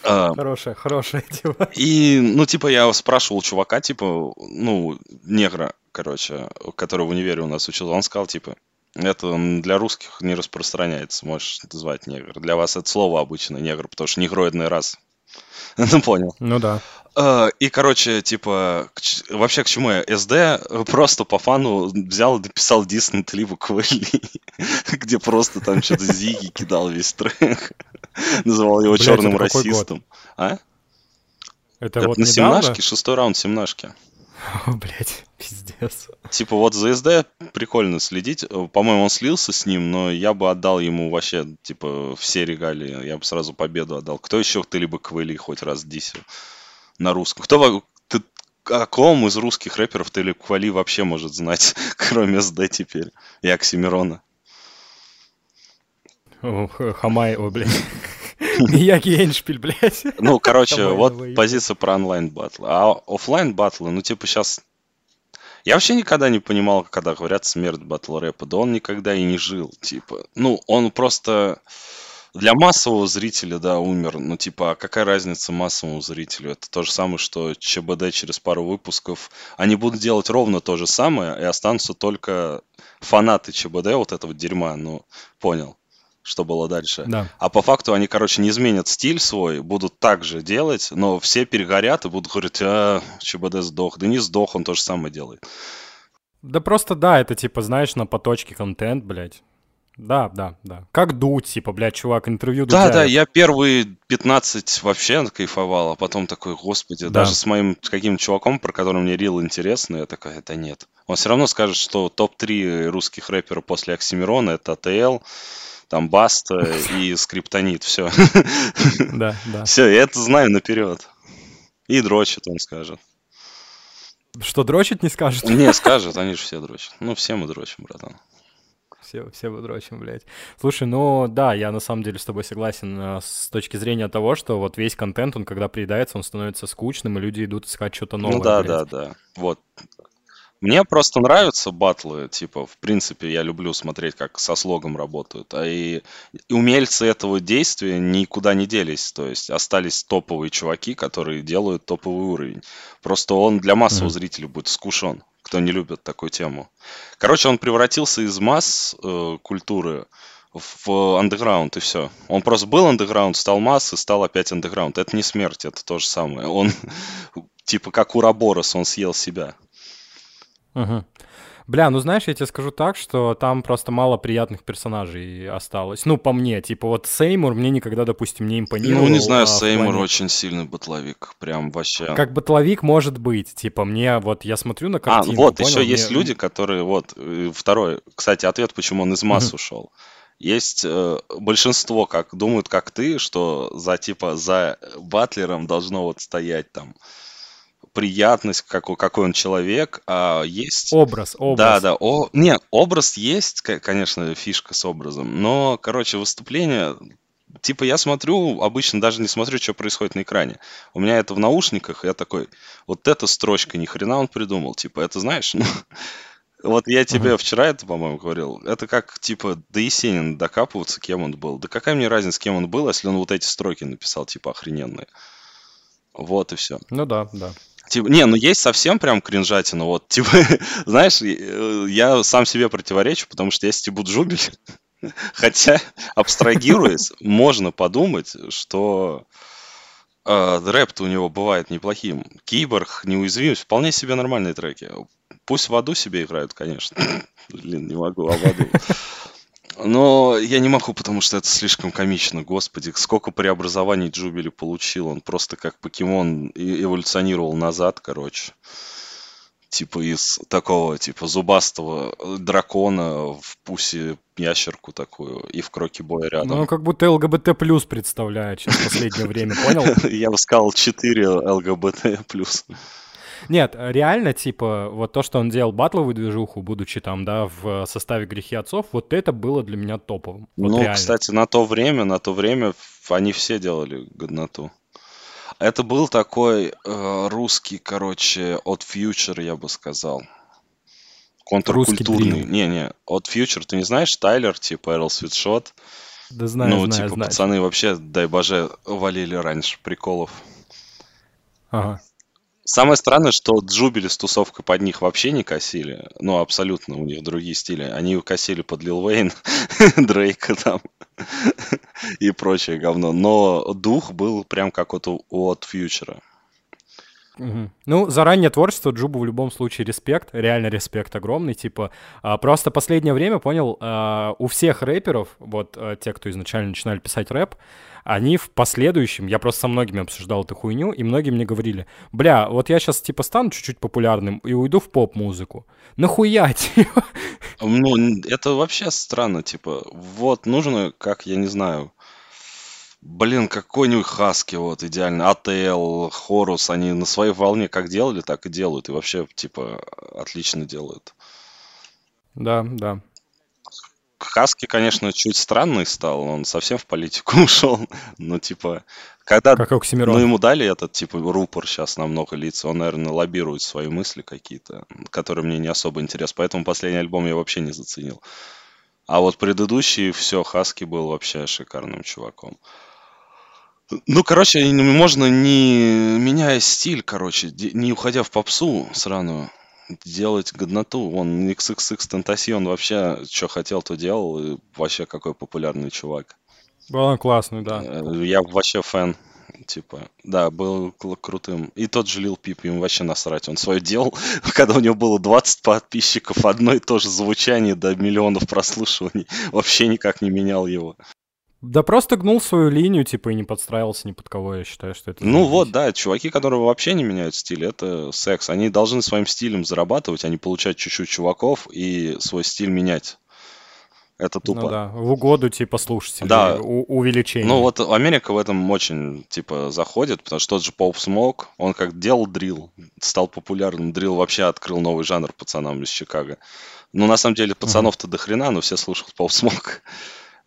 А, хорошая, хорошая тема. И, ну, типа, я спрашивал чувака, типа, ну, негра, короче, который в универе у нас учился, он сказал, типа, это для русских не распространяется, можешь звать негр. Для вас это слово обычно негр, потому что негроидный раз. Ну, понял. Ну да. А, и, короче, типа, вообще к чему я? СД просто по фану взял и дописал дис на Тлибу Квелли, где просто там что-то Зиги кидал весь трек. Называл его черным расистом. А? Это, вот на семнашке, шестой раунд семнашки. О, блядь, пиздец. Типа вот за СД прикольно следить. По-моему, он слился с ним, но я бы отдал ему вообще, типа, все регалии. Я бы сразу победу отдал. Кто еще ты либо Квели хоть раз дисил на русском? Кто ты, о ком из русских рэперов ты или Квали вообще может знать, кроме СД теперь и Оксимирона? Хамай, о, блядь. Мияги Эйншпиль, блядь. Ну, короче, вот позиция про онлайн батлы. А офлайн батлы, ну, типа, сейчас... Я вообще никогда не понимал, когда говорят смерть батл рэпа. Да он никогда и не жил, типа. Ну, он просто для массового зрителя, да, умер. Ну, типа, а какая разница массовому зрителю? Это то же самое, что ЧБД через пару выпусков. Они будут делать ровно то же самое, и останутся только фанаты ЧБД вот этого дерьма. Ну, понял что было дальше. Да. А по факту они, короче, не изменят стиль свой, будут так же делать, но все перегорят и будут говорить, а, ЧБД сдох. Да не сдох, он то же самое делает. Да просто да, это типа, знаешь, на поточке контент, блядь. Да, да, да. Как дуть, типа, блядь, чувак, интервью Да, Дудя. да, я первые 15 вообще кайфовал, а потом такой, господи, да. даже с моим каким-то чуваком, про которого мне рил интересно, я такой, это нет. Он все равно скажет, что топ-3 русских рэперов после Оксимирона это АТЛ, там Баста и Скриптонит, все. Да, да. Все, я это знаю наперед. И дрочит, он скажет. Что, дрочит не скажет? Не, скажет, они же все дрочат. Ну, все мы дрочим, братан. Все, все мы дрочим, блядь. Слушай, ну да, я на самом деле с тобой согласен э, с точки зрения того, что вот весь контент, он когда приедается, он становится скучным, и люди идут искать что-то новое. Ну да, блядь. да, да. Вот. Мне просто нравятся батлы, типа, в принципе, я люблю смотреть, как со слогом работают. А и, и умельцы этого действия никуда не делись. То есть остались топовые чуваки, которые делают топовый уровень. Просто он для массового mm-hmm. зрителя будет скушен, кто не любит такую тему. Короче, он превратился из масс э, культуры в андеграунд, и все. Он просто был андеграунд, стал масс и стал опять андеграунд. Это не смерть, это то же самое. Он, типа, как Ураборос, он съел себя. Угу. Бля, ну знаешь, я тебе скажу так, что там просто мало приятных персонажей осталось. Ну, по мне, типа вот Сеймур мне никогда, допустим, не импонировал. Ну, не знаю, а, Сеймур плане... очень сильный батловик, прям вообще. Как батловик может быть, типа мне вот, я смотрю на а, картину. А, вот, понял, еще мне... есть люди, которые, вот, э, второй, кстати, ответ, почему он из масс ушел. Есть э, большинство, как думают, как ты, что за типа за батлером должно вот стоять там приятность, какой, какой он человек, а есть... Образ, образ. Да, да. О... Не, образ есть, конечно, фишка с образом, но, короче, выступление... Типа я смотрю, обычно даже не смотрю, что происходит на экране. У меня это в наушниках, я такой, вот эта строчка, ни хрена он придумал. Типа, это знаешь, ну, вот я тебе uh-huh. вчера это, по-моему, говорил. Это как, типа, до Есенина докапываться, кем он был. Да какая мне разница, кем он был, если он вот эти строки написал, типа, охрененные. Вот и все. Ну да, да. Типа, не, ну есть совсем прям кринжатина, вот, типа, знаешь, я сам себе противоречу, потому что я стебу Джубель, хотя, абстрагируясь, можно подумать, что э, рэп-то у него бывает неплохим. Киборг, неуязвимость, вполне себе нормальные треки. Пусть в аду себе играют, конечно. Блин, не могу, а в аду. Но я не могу, потому что это слишком комично. Господи, сколько преобразований Джубили получил. Он просто как покемон эволюционировал назад, короче. Типа из такого, типа, зубастого дракона в пусе ящерку такую и в кроке боя рядом. Ну, как будто ЛГБТ плюс представляет сейчас в последнее время, понял? Я бы сказал 4 ЛГБТ плюс. Нет, реально, типа, вот то, что он делал батловую движуху, будучи там, да, в составе «Грехи отцов», вот это было для меня топовым. Вот ну, реально. кстати, на то время, на то время они все делали годноту. Это был такой э, русский, короче, от фьючер, я бы сказал. Контркультурный. Не-не, от фьючер, ты не знаешь, Тайлер, типа Эрл Свитшот? Да знаю, Ну, знаю, типа, знаю. пацаны вообще, дай боже, валили раньше приколов. Ага. Самое странное, что Джубили с тусовкой под них вообще не косили. Ну, абсолютно, у них другие стили. Они косили под Лил Уэйн, Дрейка там и прочее говно. Но дух был прям как вот у, от Фьючера. Угу. Ну, за раннее творчество Джубу в любом случае респект, реально респект огромный, типа, а, просто последнее время, понял, а, у всех рэперов, вот а, те, кто изначально начинали писать рэп, они в последующем, я просто со многими обсуждал эту хуйню, и многие мне говорили, бля, вот я сейчас, типа, стану чуть-чуть популярным и уйду в поп-музыку. Нахуя, типа? Ну, это вообще странно, типа, вот нужно, как, я не знаю, Блин, какой-нибудь Хаски, вот, идеально. АТЛ, Хорус, они на своей волне как делали, так и делают. И вообще, типа, отлично делают. Да, да. Хаски, конечно, чуть странный стал, он совсем в политику ушел. Но, типа, когда как Оксимирон. ну, ему дали этот, типа, рупор сейчас на много лиц, он, наверное, лоббирует свои мысли какие-то, которые мне не особо интересны. Поэтому последний альбом я вообще не заценил. А вот предыдущий, все, Хаски был вообще шикарным чуваком. Ну, короче, можно не меняя стиль, короче, не уходя в попсу сраную, делать годноту. Он XXX Tentacion вообще, что хотел, то делал. И вообще какой популярный чувак. Был он классный, да. Э, я вообще фэн. Типа, да, был крутым. И тот же Лил Пип, ему вообще насрать. Он свое делал, когда у него было 20 подписчиков, одно и то же звучание до миллионов прослушиваний. Вообще никак не менял его. Да просто гнул свою линию, типа, и не подстраивался ни под кого, я считаю, что это... Ну вот, да, чуваки, которые вообще не меняют стиль, это секс. Они должны своим стилем зарабатывать, а не получать чуть-чуть чуваков и свой стиль менять. Это тупо. Ну да, в угоду, типа, слушателей, да. у- увеличение. Ну вот Америка в этом очень, типа, заходит, потому что тот же Поп Смок, он как делал дрил, стал популярным. Дрил вообще открыл новый жанр пацанам из Чикаго. Ну, на самом деле, пацанов-то uh-huh. до хрена, но все слушают Поп Смок.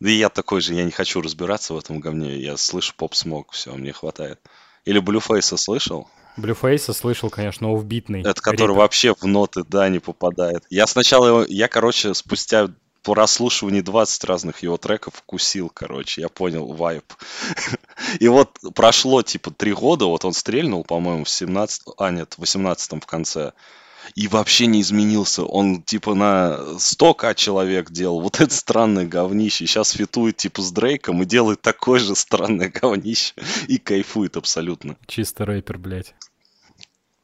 Да и я такой же, я не хочу разбираться в этом говне. Я слышу поп смог, все, мне хватает. Или Блюфейса слышал? Блюфейса слышал, конечно, офбитный. Это который ритм. вообще в ноты, да, не попадает. Я сначала его, я, короче, спустя прослушивании 20 разных его треков вкусил, короче, я понял вайп. И вот прошло, типа, три года, вот он стрельнул, по-моему, в 17 а нет, в 18 в конце и вообще не изменился. Он типа на 100к человек делал вот это странное говнище. Сейчас фитует типа с Дрейком и делает такое же странное говнище. И кайфует абсолютно. Чисто рэпер, блядь.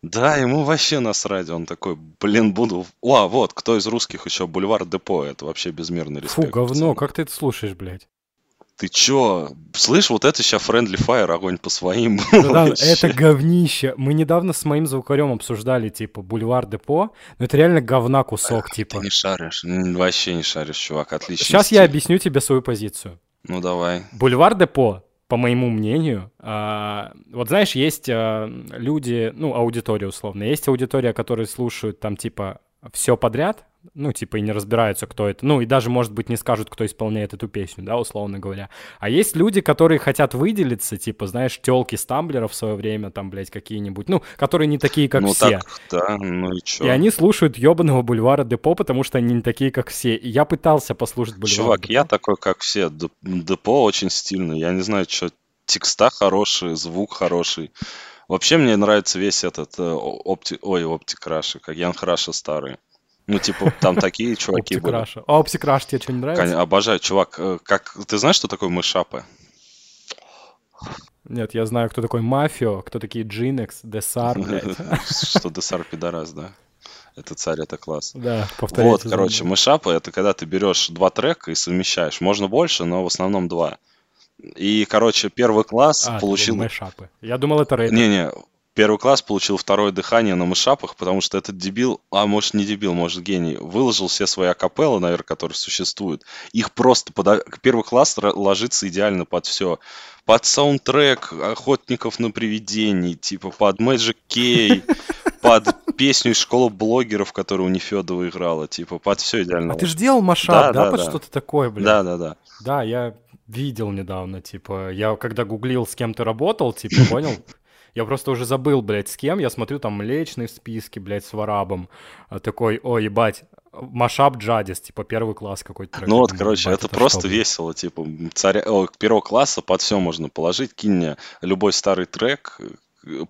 Да, ему вообще насрать. Он такой, блин, буду... О, вот, кто из русских еще? Бульвар Депо. Это вообще безмерный респект. Фу, говно, пацаны. как ты это слушаешь, блядь? Ты чё? Слышь, вот это сейчас Friendly Fire, огонь по своим. Да, это говнище. Мы недавно с моим звукарем обсуждали, типа, Бульвар Депо, но это реально говна кусок, типа. Ты не шаришь, вообще не шаришь, чувак, отлично. Сейчас я объясню тебе свою позицию. Ну, давай. Бульвар Депо, по моему мнению, а, вот знаешь, есть а, люди, ну, аудитория условно, есть аудитория, которые слушают там, типа, все подряд, ну, типа, и не разбираются, кто это. Ну, и даже, может быть, не скажут, кто исполняет эту песню, да, условно говоря. А есть люди, которые хотят выделиться, типа, знаешь, телки стамблеров в свое время, там, блядь, какие-нибудь, ну, которые не такие, как ну, все. Так, да, ну и чё? И они слушают ебаного бульвара Депо, потому что они не такие, как все. И я пытался послушать бульвар Чувак, Депо. я такой, как все. Депо очень стильный. Я не знаю, что текста хорошие, звук хороший. Вообще мне нравится весь этот э, опти... Ой, оптикраши, как Ян Храша старый. Ну, типа, там такие чуваки были. А Оптикраш тебе что, не нравится? Обожаю, чувак. Э, как... Ты знаешь, что такое мышапы? Нет, я знаю, кто такой Мафио, кто такие Джинекс, Десар, блядь. Что Десар пидорас, да? Это царь, это класс. Да, повторяйте. Вот, короче, мышапы — это когда ты берешь два трека и совмещаешь. Можно больше, но в основном два. И, короче, первый класс а, получил... Мышапы. Я думал, это рейд. Не-не, первый класс получил второе дыхание на мышапах, потому что этот дебил, а может не дебил, может гений, выложил все свои акапеллы, наверное, которые существуют. Их просто под... Первый класс ложится идеально под все. Под саундтрек «Охотников на привидений», типа под Magic Key, под песню из школы блогеров, которую у Нефедова играла, типа под все идеально. А ты же делал машап, да, да, да под да. что-то такое, блин? Да, да, да. Да, я видел недавно, типа, я когда гуглил, с кем ты работал, типа, понял? Я просто уже забыл, блядь, с кем. Я смотрю, там Млечный в списке, блядь, с Варабом. А такой, ой, ебать, Машап Джадис, типа первый класс какой-то. Ну вот, короче, это, это просто что, весело, типа царя, о, первого класса под все можно положить, кинь мне любой старый трек,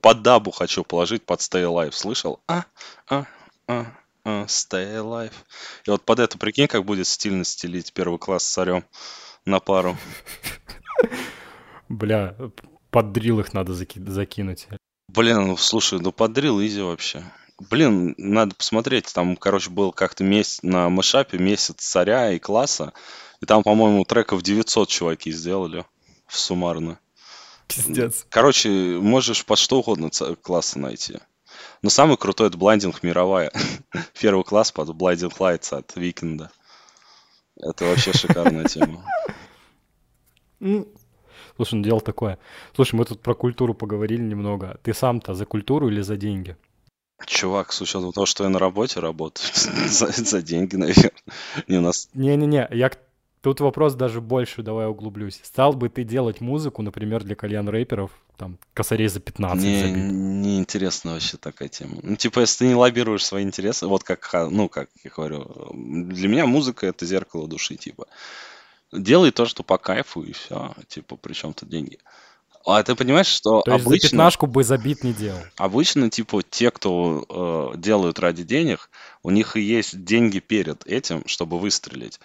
под дабу хочу положить, под Stay Alive, слышал? А, а, а, а, Stay Alive. И вот под это, прикинь, как будет стильно стелить первый класс с царем на пару. Бля, под дрил их надо заки- закинуть. Блин, ну слушай, ну под дрил easy вообще. Блин, надо посмотреть. Там, короче, был как-то месяц на мэшапе месяц царя и класса. И там, по-моему, треков 900 чуваки сделали в суммарно. Пиздец. Короче, можешь под что угодно класса найти. Но самый крутой это Blinding мировая. Первый класс под Blinding Lights от Викенда. Это вообще шикарная тема. Слушай, ну дело такое. Слушай, мы тут про культуру поговорили немного. Ты сам-то за культуру или за деньги? Чувак, с учетом того, что я на работе работаю, за, за деньги, наверное. Не, у нас... Не-не-не, я Тут вопрос даже больше, давай углублюсь. Стал бы ты делать музыку, например, для кальян рэперов, там, косарей за 15 не, забит? Не интересно вообще такая тема. Ну, типа, если ты не лоббируешь свои интересы, вот как, ну, как я говорю, для меня музыка — это зеркало души, типа делай то, что по кайфу, и все. Типа, при чем тут деньги? А ты понимаешь, что то есть обычно... за пятнашку бы забит не делал? Обычно, типа, те, кто э, делают ради денег, у них и есть деньги перед этим, чтобы выстрелить.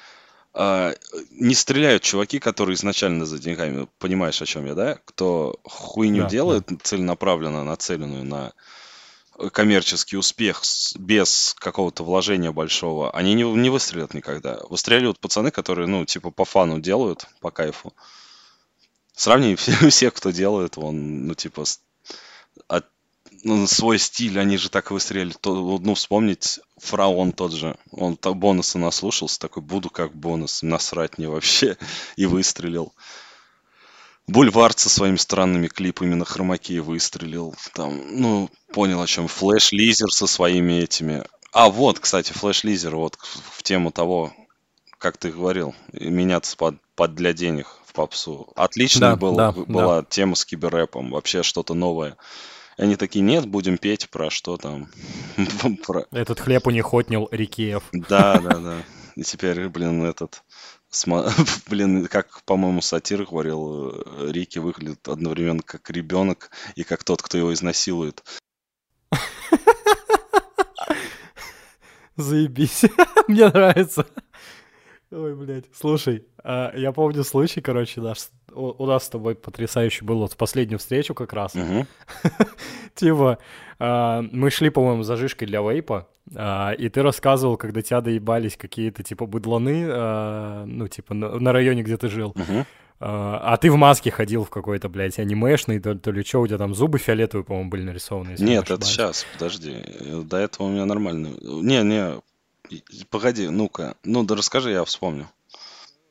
Э, не стреляют чуваки, которые изначально за деньгами, понимаешь, о чем я, да? Кто хуйню да, делает да. целенаправленно, нацеленную на коммерческий успех без какого-то вложения большого, они не, не выстрелят никогда. Выстреливают пацаны, которые, ну, типа, по фану делают, по кайфу. Сравни все, всех, кто делает, он, ну, типа, от, свой стиль, они же так выстрелили. То, ну, вспомнить фараон тот же. Он так бонусы наслушался, такой, буду как бонус, насрать мне вообще, и выстрелил. Бульвар со своими странными клипами на хромаке выстрелил. Там, ну, понял о чем. Флэш Лизер со своими этими. А вот, кстати, Флэш Лизер, вот в тему того, как ты говорил, меняться под, под для денег в попсу. Отличная да, был, да, была да. тема с киберрэпом, вообще что-то новое. Они такие, нет, будем петь про что там. про... Этот хлеб у них отнял Рикиев. Да, да, да. И теперь, блин, этот... Блин, как, по-моему, сатир говорил, э, Рики выглядит одновременно как ребенок и как тот, кто его изнасилует. Заебись. Мне нравится. Ой, блядь. Слушай, а, я помню случай, короче, наш, у, нас с тобой потрясающий был вот в последнюю встречу как раз. Типа, а, мы шли, по-моему, за жишкой для вейпа, а, и ты рассказывал, когда тебя доебались какие-то, типа, быдланы, ну, типа, на районе, где ты жил. А ты в маске ходил в какой-то, блядь, анимешный, то, то ли что, у тебя там зубы фиолетовые, по-моему, были нарисованы. Нет, это сейчас, подожди. До этого у меня нормально. Не, не, Погоди, ну-ка. Ну, да расскажи, я вспомню.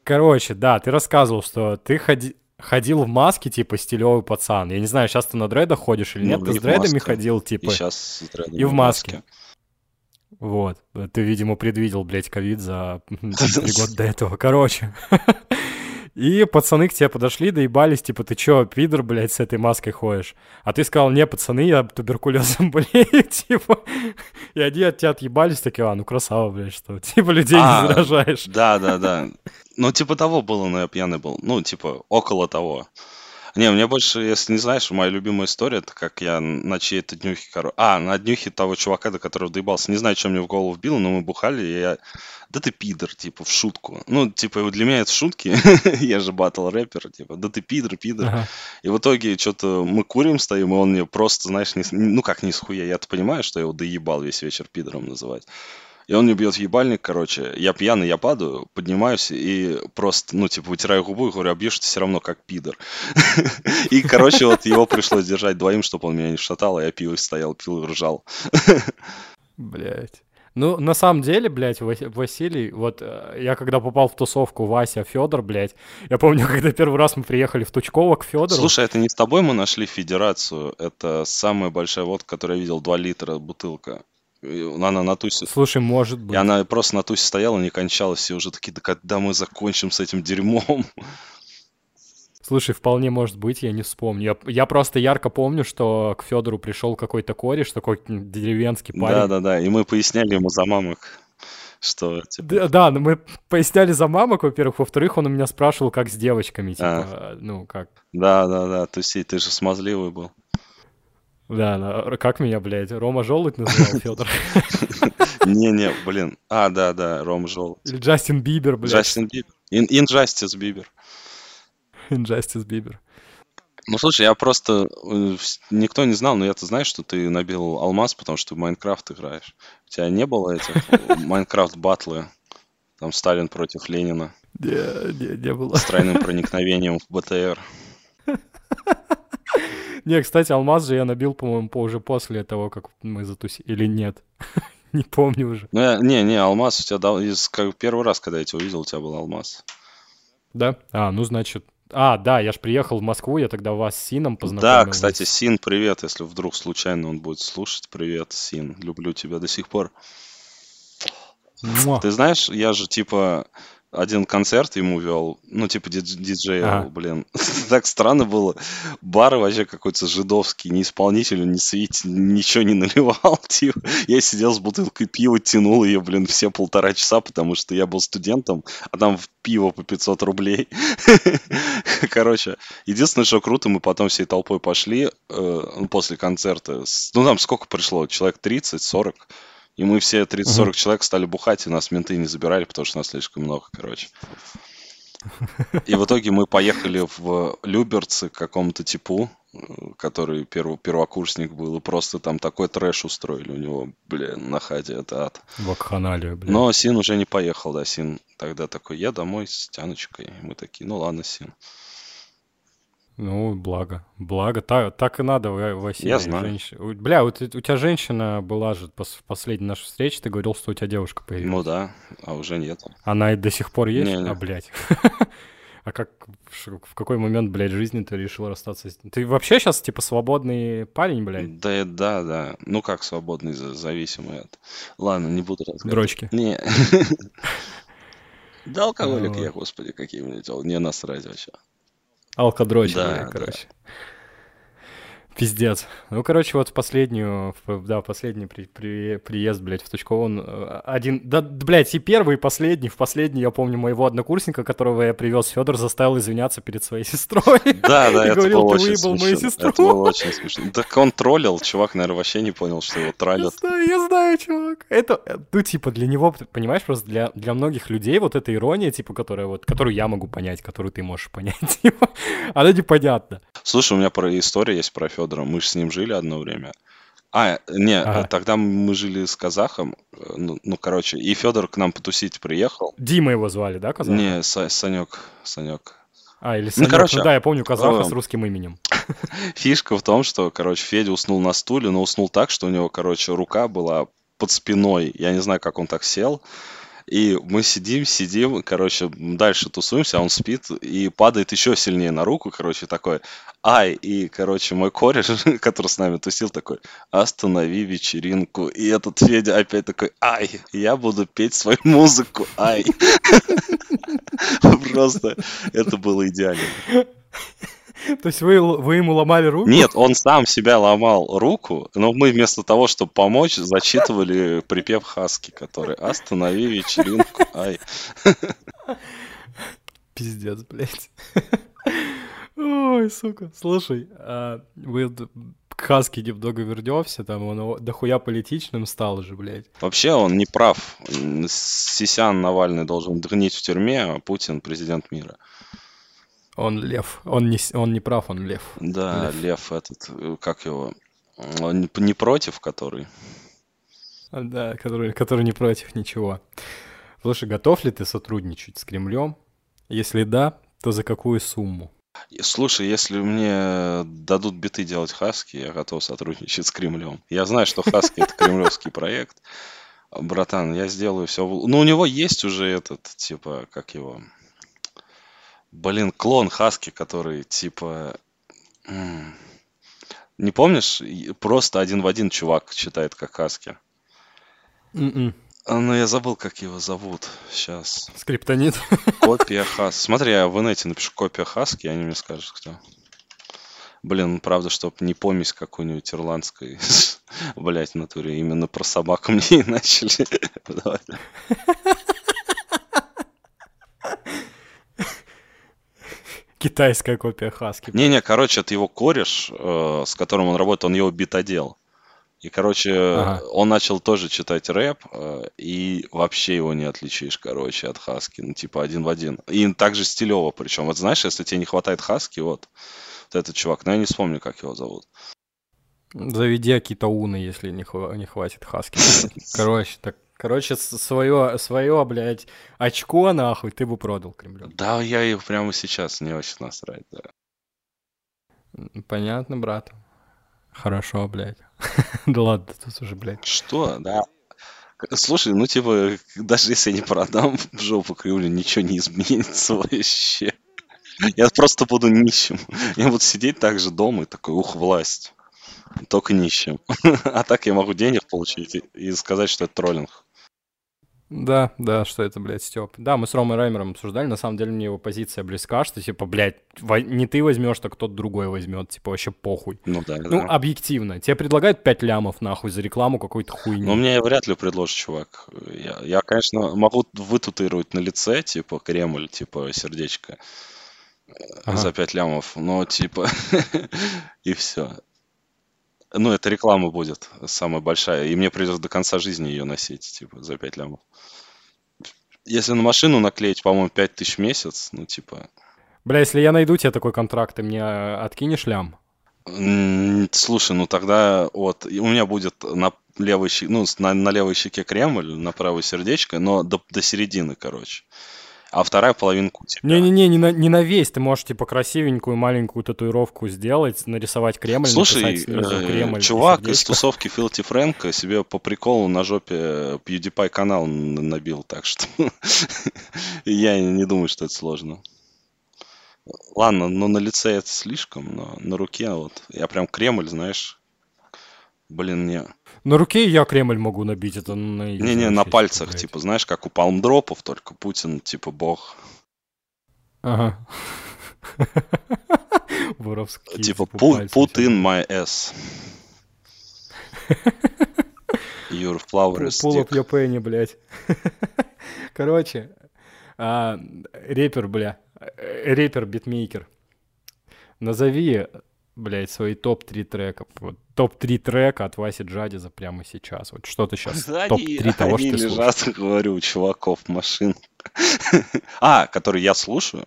Короче, да, ты рассказывал, что ты ходи... ходил в маске, типа, стилевый пацан. Я не знаю, сейчас ты на дредах ходишь или ну, нет, ты с дредами ходил, типа. И сейчас с дредами. И в маске. маске. Вот. Ты, видимо, предвидел, блядь, ковид за три года до этого. Короче. И пацаны к тебе подошли, доебались, типа, ты чё, пидор, блядь, с этой маской ходишь? А ты сказал, не, пацаны, я туберкулезом болею, типа. И они от тебя отъебались, такие, а, ну красава, блядь, что, типа, людей а, не заражаешь. Да, да, да. Ну, типа того было, но я пьяный был. Ну, типа, около того. Не, мне больше, если не знаешь, моя любимая история, это как я на чьей-то днюхе, короче... А, на днюхе того чувака, до которого доебался. Не знаю, что мне в голову вбило, но мы бухали, и я... Да ты пидор, типа, в шутку. Ну, типа, для меня это шутки. я же батл рэпер, типа, да ты пидор, пидор. Ага. И в итоге что-то мы курим, стоим, и он мне просто, знаешь, не... ну как не схуя. Я-то понимаю, что я его доебал весь вечер пидором называть. И он мне бьет в ебальник, короче. Я пьяный, я падаю, поднимаюсь и просто, ну, типа, вытираю губу и говорю, а бьешь ты все равно как пидор. И, короче, вот его пришлось держать двоим, чтобы он меня не шатал, а я пил и стоял, пил и ржал. Блять. Ну, на самом деле, блядь, Василий, вот э, я когда попал в тусовку Вася, Федор, блядь, я помню, когда первый раз мы приехали в Тучково к Федору. Слушай, это не с тобой мы нашли федерацию, это самая большая водка, которую я видел, 2 литра бутылка. Она на тусе... Слушай, может быть. И она просто на тусе стояла, не кончалась, все уже такие, да когда мы закончим с этим дерьмом? Слушай, вполне может быть, я не вспомню. Я, я просто ярко помню, что к Федору пришел какой-то кореш, такой деревенский парень. Да-да-да, и мы поясняли ему за мамок, что... Типа... Да, да, но мы поясняли за мамок, во-первых. Во-вторых, он у меня спрашивал, как с девочками, типа, а. ну, как. Да-да-да, тусить, ты же смазливый был. Да, как меня, блядь, Рома Желудь называл Федор? Не-не, блин. А, да, да, Рома Желудь. Или Джастин Бибер, блядь. Джастин Бибер. Injustice Бибер. Injustice Бибер. Ну, слушай, я просто... Э, никто не знал, но я-то знаю, что ты набил алмаз, потому что в Майнкрафт играешь. У тебя не было этих Майнкрафт-батлы? Там Сталин против Ленина. Не, не, не было. С тройным проникновением в БТР. Не, кстати, алмаз же я набил, по-моему, уже после того, как мы затусили. Или нет? Не помню уже. Ну, не, не, алмаз у тебя дал... Из, как, первый раз, когда я тебя увидел, у тебя был алмаз. Да? А, ну, значит... А, да, я ж приехал в Москву, я тогда вас с Сином познакомил. Да, кстати, Син, привет, если вдруг случайно он будет слушать. Привет, Син, люблю тебя до сих пор. Муа. Ты знаешь, я же типа один концерт ему вел, ну, типа диджей, ага. блин. так странно было. Бар вообще какой-то жидовский, не исполнитель, не светить, ничего не наливал. Типа. Я сидел с бутылкой пива, тянул ее, блин, все полтора часа, потому что я был студентом, а там пиво по 500 рублей. Короче, единственное, что круто, мы потом всей толпой пошли э, после концерта. Ну, там сколько пришло? Человек 30-40 и мы все 30-40 угу. человек стали бухать, и нас менты не забирали, потому что нас слишком много, короче. И в итоге мы поехали в Люберцы к какому-то типу, который перв, первокурсник был, и просто там такой трэш устроили у него, блин, на хаде, это ад. Вакханалия, блин. Но Син уже не поехал, да, Син тогда такой, я домой с тяночкой. И мы такие, ну ладно, Син. Ну, благо. Благо. Так, так и надо, Василий. Я знаю. Женщ... Бля, вот у тебя женщина была же в последней нашей встрече, ты говорил, что у тебя девушка появилась. Ну да, а уже нет. Она и до сих пор есть? Не, не. А, блядь. А как, в какой момент, блядь, жизни ты решил расстаться с... Ты вообще сейчас, типа, свободный парень, блядь? Да, да, да. Ну как свободный, зависимый от... Ладно, не буду рассказывать. Дрочки. Не. Да алкоголик я, господи, какие мне дел. Не насрать вообще. Алкодрочер, да, короче. Да. Пиздец. Ну, короче, вот в последнюю, в, да, последний при, при, приезд, блядь, в Тучково, он э, один, да, блядь, и первый, и последний, в последний, я помню, моего однокурсника, которого я привез, Федор заставил извиняться перед своей сестрой. Да, да, это говорил, было очень смешно. Это было очень смешно. Так он троллил, чувак, наверное, вообще не понял, что его троллят. Я знаю, я знаю, чувак. Это, э, ну, типа, для него, понимаешь, просто для, для многих людей вот эта ирония, типа, которая вот, которую я могу понять, которую ты можешь понять, типа, она непонятна. Слушай, у меня про история есть про Федора. Мы же с ним жили одно время. А, не, ага. тогда мы жили с казахом. Ну, ну, короче, и Федор к нам потусить приехал. Дима его звали, да, казах? Не, Са- Санек, Санек. А, или Санек. Ну, короче, ну, да, я помню казаха э, с русским именем. Фишка в том, что, короче, Федя уснул на стуле, но уснул так, что у него, короче, рука была под спиной. Я не знаю, как он так сел. И мы сидим, сидим, короче, дальше тусуемся, а он спит и падает еще сильнее на руку, короче, такой, ай, и, короче, мой кореш, который с нами тусил, такой, останови вечеринку. И этот Федя опять такой, ай, я буду петь свою музыку, ай. Просто это было идеально. То есть вы, вы ему ломали руку? Нет, он сам себя ломал руку, но мы вместо того, чтобы помочь, зачитывали припев Хаски, который «Останови вечеринку, ай». Пиздец, блядь. Ой, сука. Слушай, а вы к Хаски немного вернемся, там он дохуя политичным стал же, блядь. Вообще он не прав. Сисян Навальный должен гнить в тюрьме, а Путин президент мира. Он лев. Он не, он не прав, он лев. Да, лев, лев этот, э, как его, он не против, который. Да, который, который не против ничего. Слушай, готов ли ты сотрудничать с Кремлем? Если да, то за какую сумму? Слушай, если мне дадут биты делать Хаски, я готов сотрудничать с Кремлем. Я знаю, что Хаски это кремлевский проект. Братан, я сделаю все. Ну, у него есть уже этот, типа, как его, Блин, клон Хаски, который типа... Не помнишь? Просто один в один чувак читает как Хаски. Mm-mm. А, ну, я забыл, как его зовут. Сейчас. Скриптонит. Копия Хаски. Смотри, я в инете напишу копия Хаски, и они мне скажут, кто. Блин, ну, правда, чтоб не помесь какой-нибудь ирландской. Блять, в натуре. Именно про собаку мне и начали. Китайская копия Хаски. Не-не, короче, это его кореш, э, с которым он работает, он его битодел. И, короче, ага. он начал тоже читать рэп, э, и вообще его не отличишь, короче, от Хаски. Ну, типа, один в один. И также стилево причем. Вот знаешь, если тебе не хватает Хаски, вот, вот этот чувак, но я не вспомню, как его зовут. Заведи Акитауна, если не, хва- не хватит Хаски. Короче, так Короче, свое, свое, блядь, очко, нахуй, ты бы продал Кремлю. Да, я их прямо сейчас не очень насрать, да. Понятно, брат. Хорошо, блядь. да ладно, тут уже, блядь. Что, да. Слушай, ну типа, даже если я не продам в жопу Кремлю, ничего не изменится вообще. Я просто буду нищим. Я буду сидеть так же дома и такой, ух, власть. Только нищим. а так я могу денег получить и сказать, что это троллинг. Да, да, что это, блядь, Степ. Да, мы с Ромой Раймером обсуждали, на самом деле мне его позиция близка, что, типа, блядь, не ты возьмешь, так кто-то другой возьмет, типа, вообще похуй. Ну да, Ну, да. объективно. Тебе предлагают 5 лямов, нахуй, за рекламу какой-то хуйни. Ну, мне вряд ли предложит чувак. Я, я, конечно, могу вытатуировать на лице, типа, Кремль, типа, сердечко э, ага. за 5 лямов, но, типа, и все. Ну, это реклама будет самая большая, и мне придется до конца жизни ее носить, типа, за 5 лямов. Если на машину наклеить, по-моему, 5 тысяч в месяц, ну, типа... Бля, если я найду тебе такой контракт, ты мне откинешь лям? Слушай, ну тогда вот у меня будет на левой щеке, ну, на, на левой щеке Кремль, на правой сердечко, но до, до середины, короче а вторая половинку тебя. Не-не-не, не на, не на весь. Ты можешь, типа, красивенькую маленькую татуировку сделать, нарисовать Кремль, Слушай, снизу э, Кремль чувак из тусовки Филти Фрэнка себе по приколу на жопе PewDiePie канал набил, так что я не думаю, что это сложно. Ладно, но на лице это слишком, но на руке вот. Я прям Кремль, знаешь. Блин, не. На руке я Кремль могу набить, это на... Не-не, на пальцах, блядь. типа, знаешь, как у палмдропов, только Путин, типа, бог. Ага. Воровские. Типа put in my ass. Your flower is Pull up your penny, блядь. Короче, а, репер, бля, э, репер-битмейкер. Назови, блядь, свои топ-3 трека. Вот, топ-3 трека от Васи Джадиза прямо сейчас. Вот что ты сейчас, топ-3 того, что ты лежат, слушаешь. говорю, у чуваков машин. а, который я слушаю?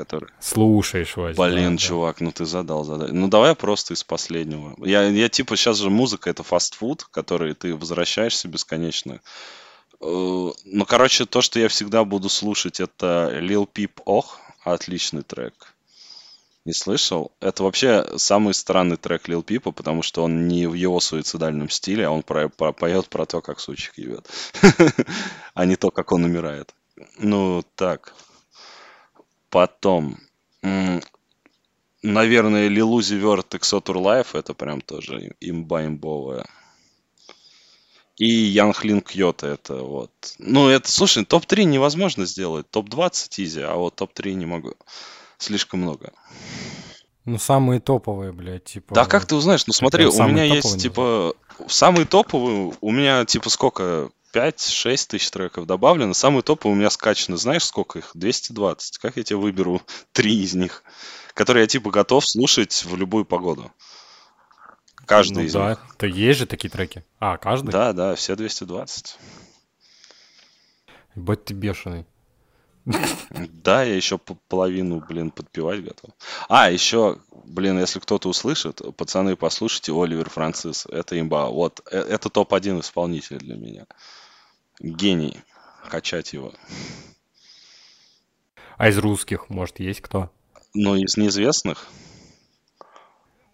который... Слушаешь, Вась. Блин, да, чувак, да. ну ты задал, задал. Ну давай просто из последнего. Я, я типа, сейчас же музыка это фастфуд, который ты возвращаешься бесконечно. Э, ну, короче, то, что я всегда буду слушать, это Lil Peep Ох, отличный трек. Не слышал? Это вообще самый странный трек Лил Пипа, потому что он не в его суицидальном стиле, а он про, про, поет про то, как сучек ебет, а не то, как он умирает. Ну, так. Потом, наверное, Лилузи Верт Exotur Life, это прям тоже имба имбовая. И Янг Линк Йота это вот. Ну, это, слушай, топ-3 невозможно сделать. Топ-20 изи, а вот топ-3 не могу. Слишком много. Ну, самые топовые, блядь, типа... Да, как ты узнаешь? Ну, смотри, у меня есть, типа, самые топовые, у меня, типа, сколько, 5-6 тысяч треков добавлено. Самые топовые у меня скачаны. Знаешь, сколько их? 220. Как я тебе выберу три из них, которые я, типа, готов слушать в любую погоду? Каждый ну, из да. них. То есть же такие треки? А, каждый? Да, да, все 220. Ебать ты бешеный. Да, я еще половину, блин, подпевать готов. А, еще, блин, если кто-то услышит, пацаны, послушайте Оливер Францис. Это имба. Вот, э, это топ-1 исполнитель для меня. Гений. Качать его. А из русских, может, есть кто? Ну, из неизвестных?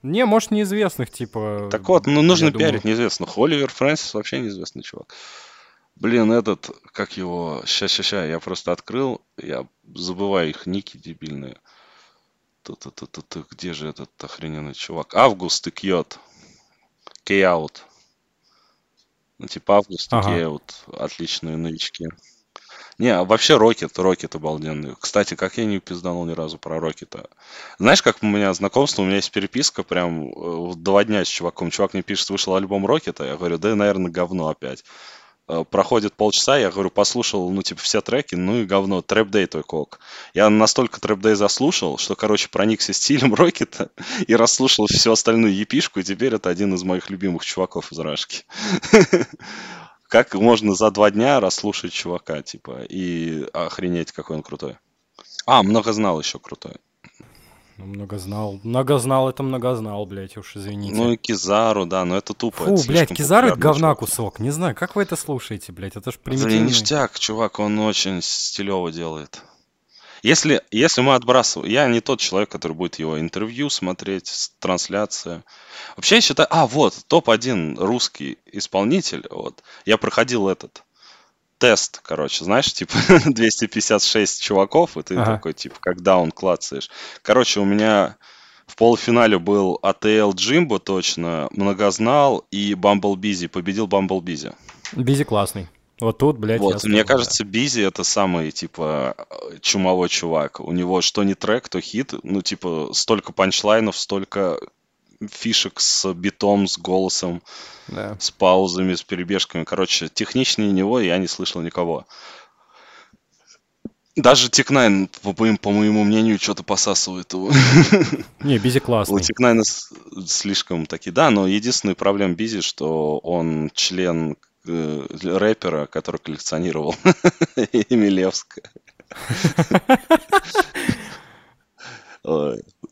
Не, может, неизвестных, типа... Так вот, ну, нужно пиарить думаю... неизвестных. Оливер Фрэнсис вообще неизвестный чувак. Блин, этот, как его... Ща, ща, ща, я просто открыл, я забываю их ники дебильные. Ту-ту-ту-ту, где же этот охрененный чувак? Август и Кьот. Кей-аут. Ну, типа Август и ага. Кей-аут. Отличные новички. Не, а вообще Рокет, Рокет обалденный. Кстати, как я не пизданул ни разу про Рокета. Знаешь, как у меня знакомство, у меня есть переписка прям э, два дня с чуваком. Чувак мне пишет, вышел альбом Рокета. Я говорю, да, наверное, говно опять. Э, проходит полчаса, я говорю, послушал, ну, типа, все треки, ну и говно, Трэп Дэй только ок. Я настолько Трэп Дэй заслушал, что, короче, проникся стилем Рокета и расслушал всю остальную епишку, и теперь это один из моих любимых чуваков из Рашки. Как можно за два дня расслушать чувака, типа, и охренеть, какой он крутой. А, много знал еще крутой. Ну, много знал. Много знал, это много знал, блядь, уж извините. Ну и Кизару, да, но это тупо. Фу, это блядь, Кизару это говна чувак. кусок. Не знаю, как вы это слушаете, блядь, это ж примитивный. Это ништяк, чувак, он очень стилево делает. Если, если мы отбрасываем... Я не тот человек, который будет его интервью смотреть, трансляция. Вообще я считаю... А, вот, топ-1 русский исполнитель. Вот. Я проходил этот тест, короче, знаешь, типа 256 чуваков, и ты ага. такой, типа, когда он клацаешь. Короче, у меня в полуфинале был АТЛ Джимбо точно, Многознал и Бамбл Бизи. Победил Бамбл Бизи. Бизи классный. Вот тут, блядь, Вот, мне сказал, кажется, да. Бизи это самый, типа, чумовой чувак. У него что не трек, то хит. Ну, типа, столько панчлайнов, столько фишек с битом, с голосом, да. с паузами, с перебежками. Короче, техничнее него я не слышал никого. Даже Тикнайн, по, по моему мнению, что-то посасывает его. Не, Бизи классный. У Тикнайна слишком таки, да, но единственная проблема Бизи, что он член э, рэпера, который коллекционировал Милевская.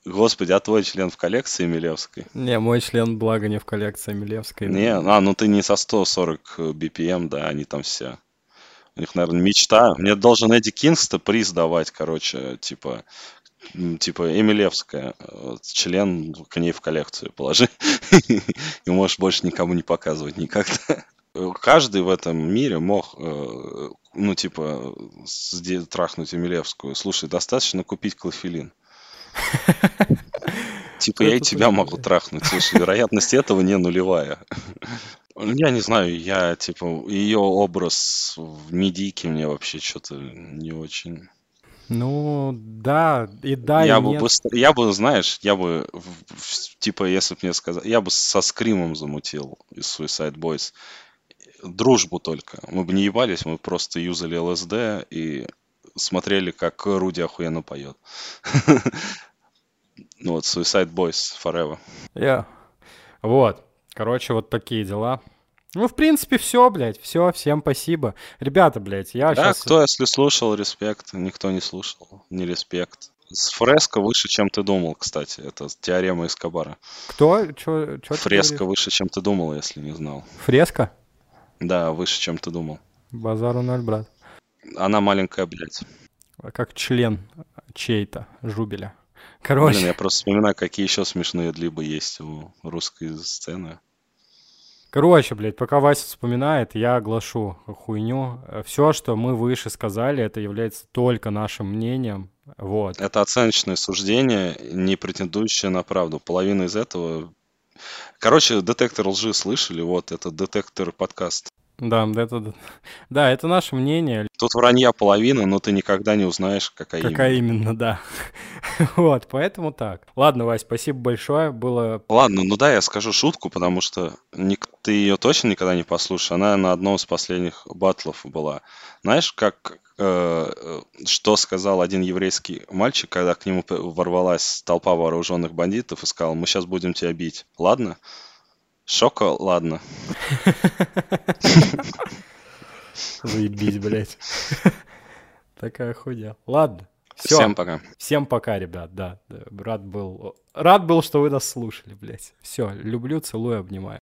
Господи, а твой член в коллекции Милевской? Не, мой член, благо, не в коллекции Милевской. Не, а, ну ты не со 140 BPM, да, они там все. У них, наверное, мечта. Мне должен Эдди Кингста приз давать, короче, типа, типа Эмилевская, член к ней в коллекцию положи. И можешь больше никому не показывать никогда. Каждый в этом мире мог, э, ну, типа, трахнуть Эмилевскую. Слушай, достаточно купить клофелин. Типа я и тебя могу трахнуть. Слушай, вероятность этого не нулевая. Я не знаю, я, типа, ее образ в медийке мне вообще что-то не очень... Ну, да, и да, я и бы нет. быстро, я бы, знаешь, я бы, типа, если бы мне сказать, я бы со скримом замутил из Suicide Boys. Дружбу только. Мы бы не ебались, мы просто юзали ЛСД и смотрели, как Руди охуенно поет. Ну вот, Suicide Boys Forever. Я. Вот. Короче, вот такие дела. Ну, в принципе, все, блядь, все, всем спасибо. Ребята, блядь, я Да, сейчас... кто, если слушал, респект. Никто не слушал, не респект. С фреско выше, чем ты думал, кстати. Это теорема Эскобара. Кто? Чё, чё говоришь? выше, чем ты думал, если не знал. Фреска? Да, выше, чем ты думал. Базару ноль, брат. Она маленькая, блядь. Как член чей-то, Жубеля. Блин, Короче, я просто вспоминаю, какие еще смешные либо есть у русской сцены. короче, блядь, пока Вася вспоминает, я оглашу хуйню. Все, что мы выше сказали, это является только нашим мнением. Вот. Это оценочное суждение, не претендующее на правду. Половина из этого... Короче, детектор лжи слышали? Вот, это детектор подкаст. Да, это, да, это наше мнение. Тут вранья половина, но ты никогда не узнаешь, какая, Какая именно. именно, да. Вот, поэтому так. Ладно, Вась, спасибо большое. Было Ладно, ну да, я скажу шутку, потому что ник- ты ее точно никогда не послушаешь. Она на одном из последних батлов была. Знаешь, как э, э, что сказал один еврейский мальчик, когда к нему ворвалась толпа вооруженных бандитов и сказал, мы сейчас будем тебя бить. Ладно? Шока, ладно. заебись, блядь. Такая хуйня. Ладно. Все. Всем пока. Всем пока, ребят, да. да. Рад был, рад был, что вы нас слушали, блядь. Все, люблю, целую, обнимаю.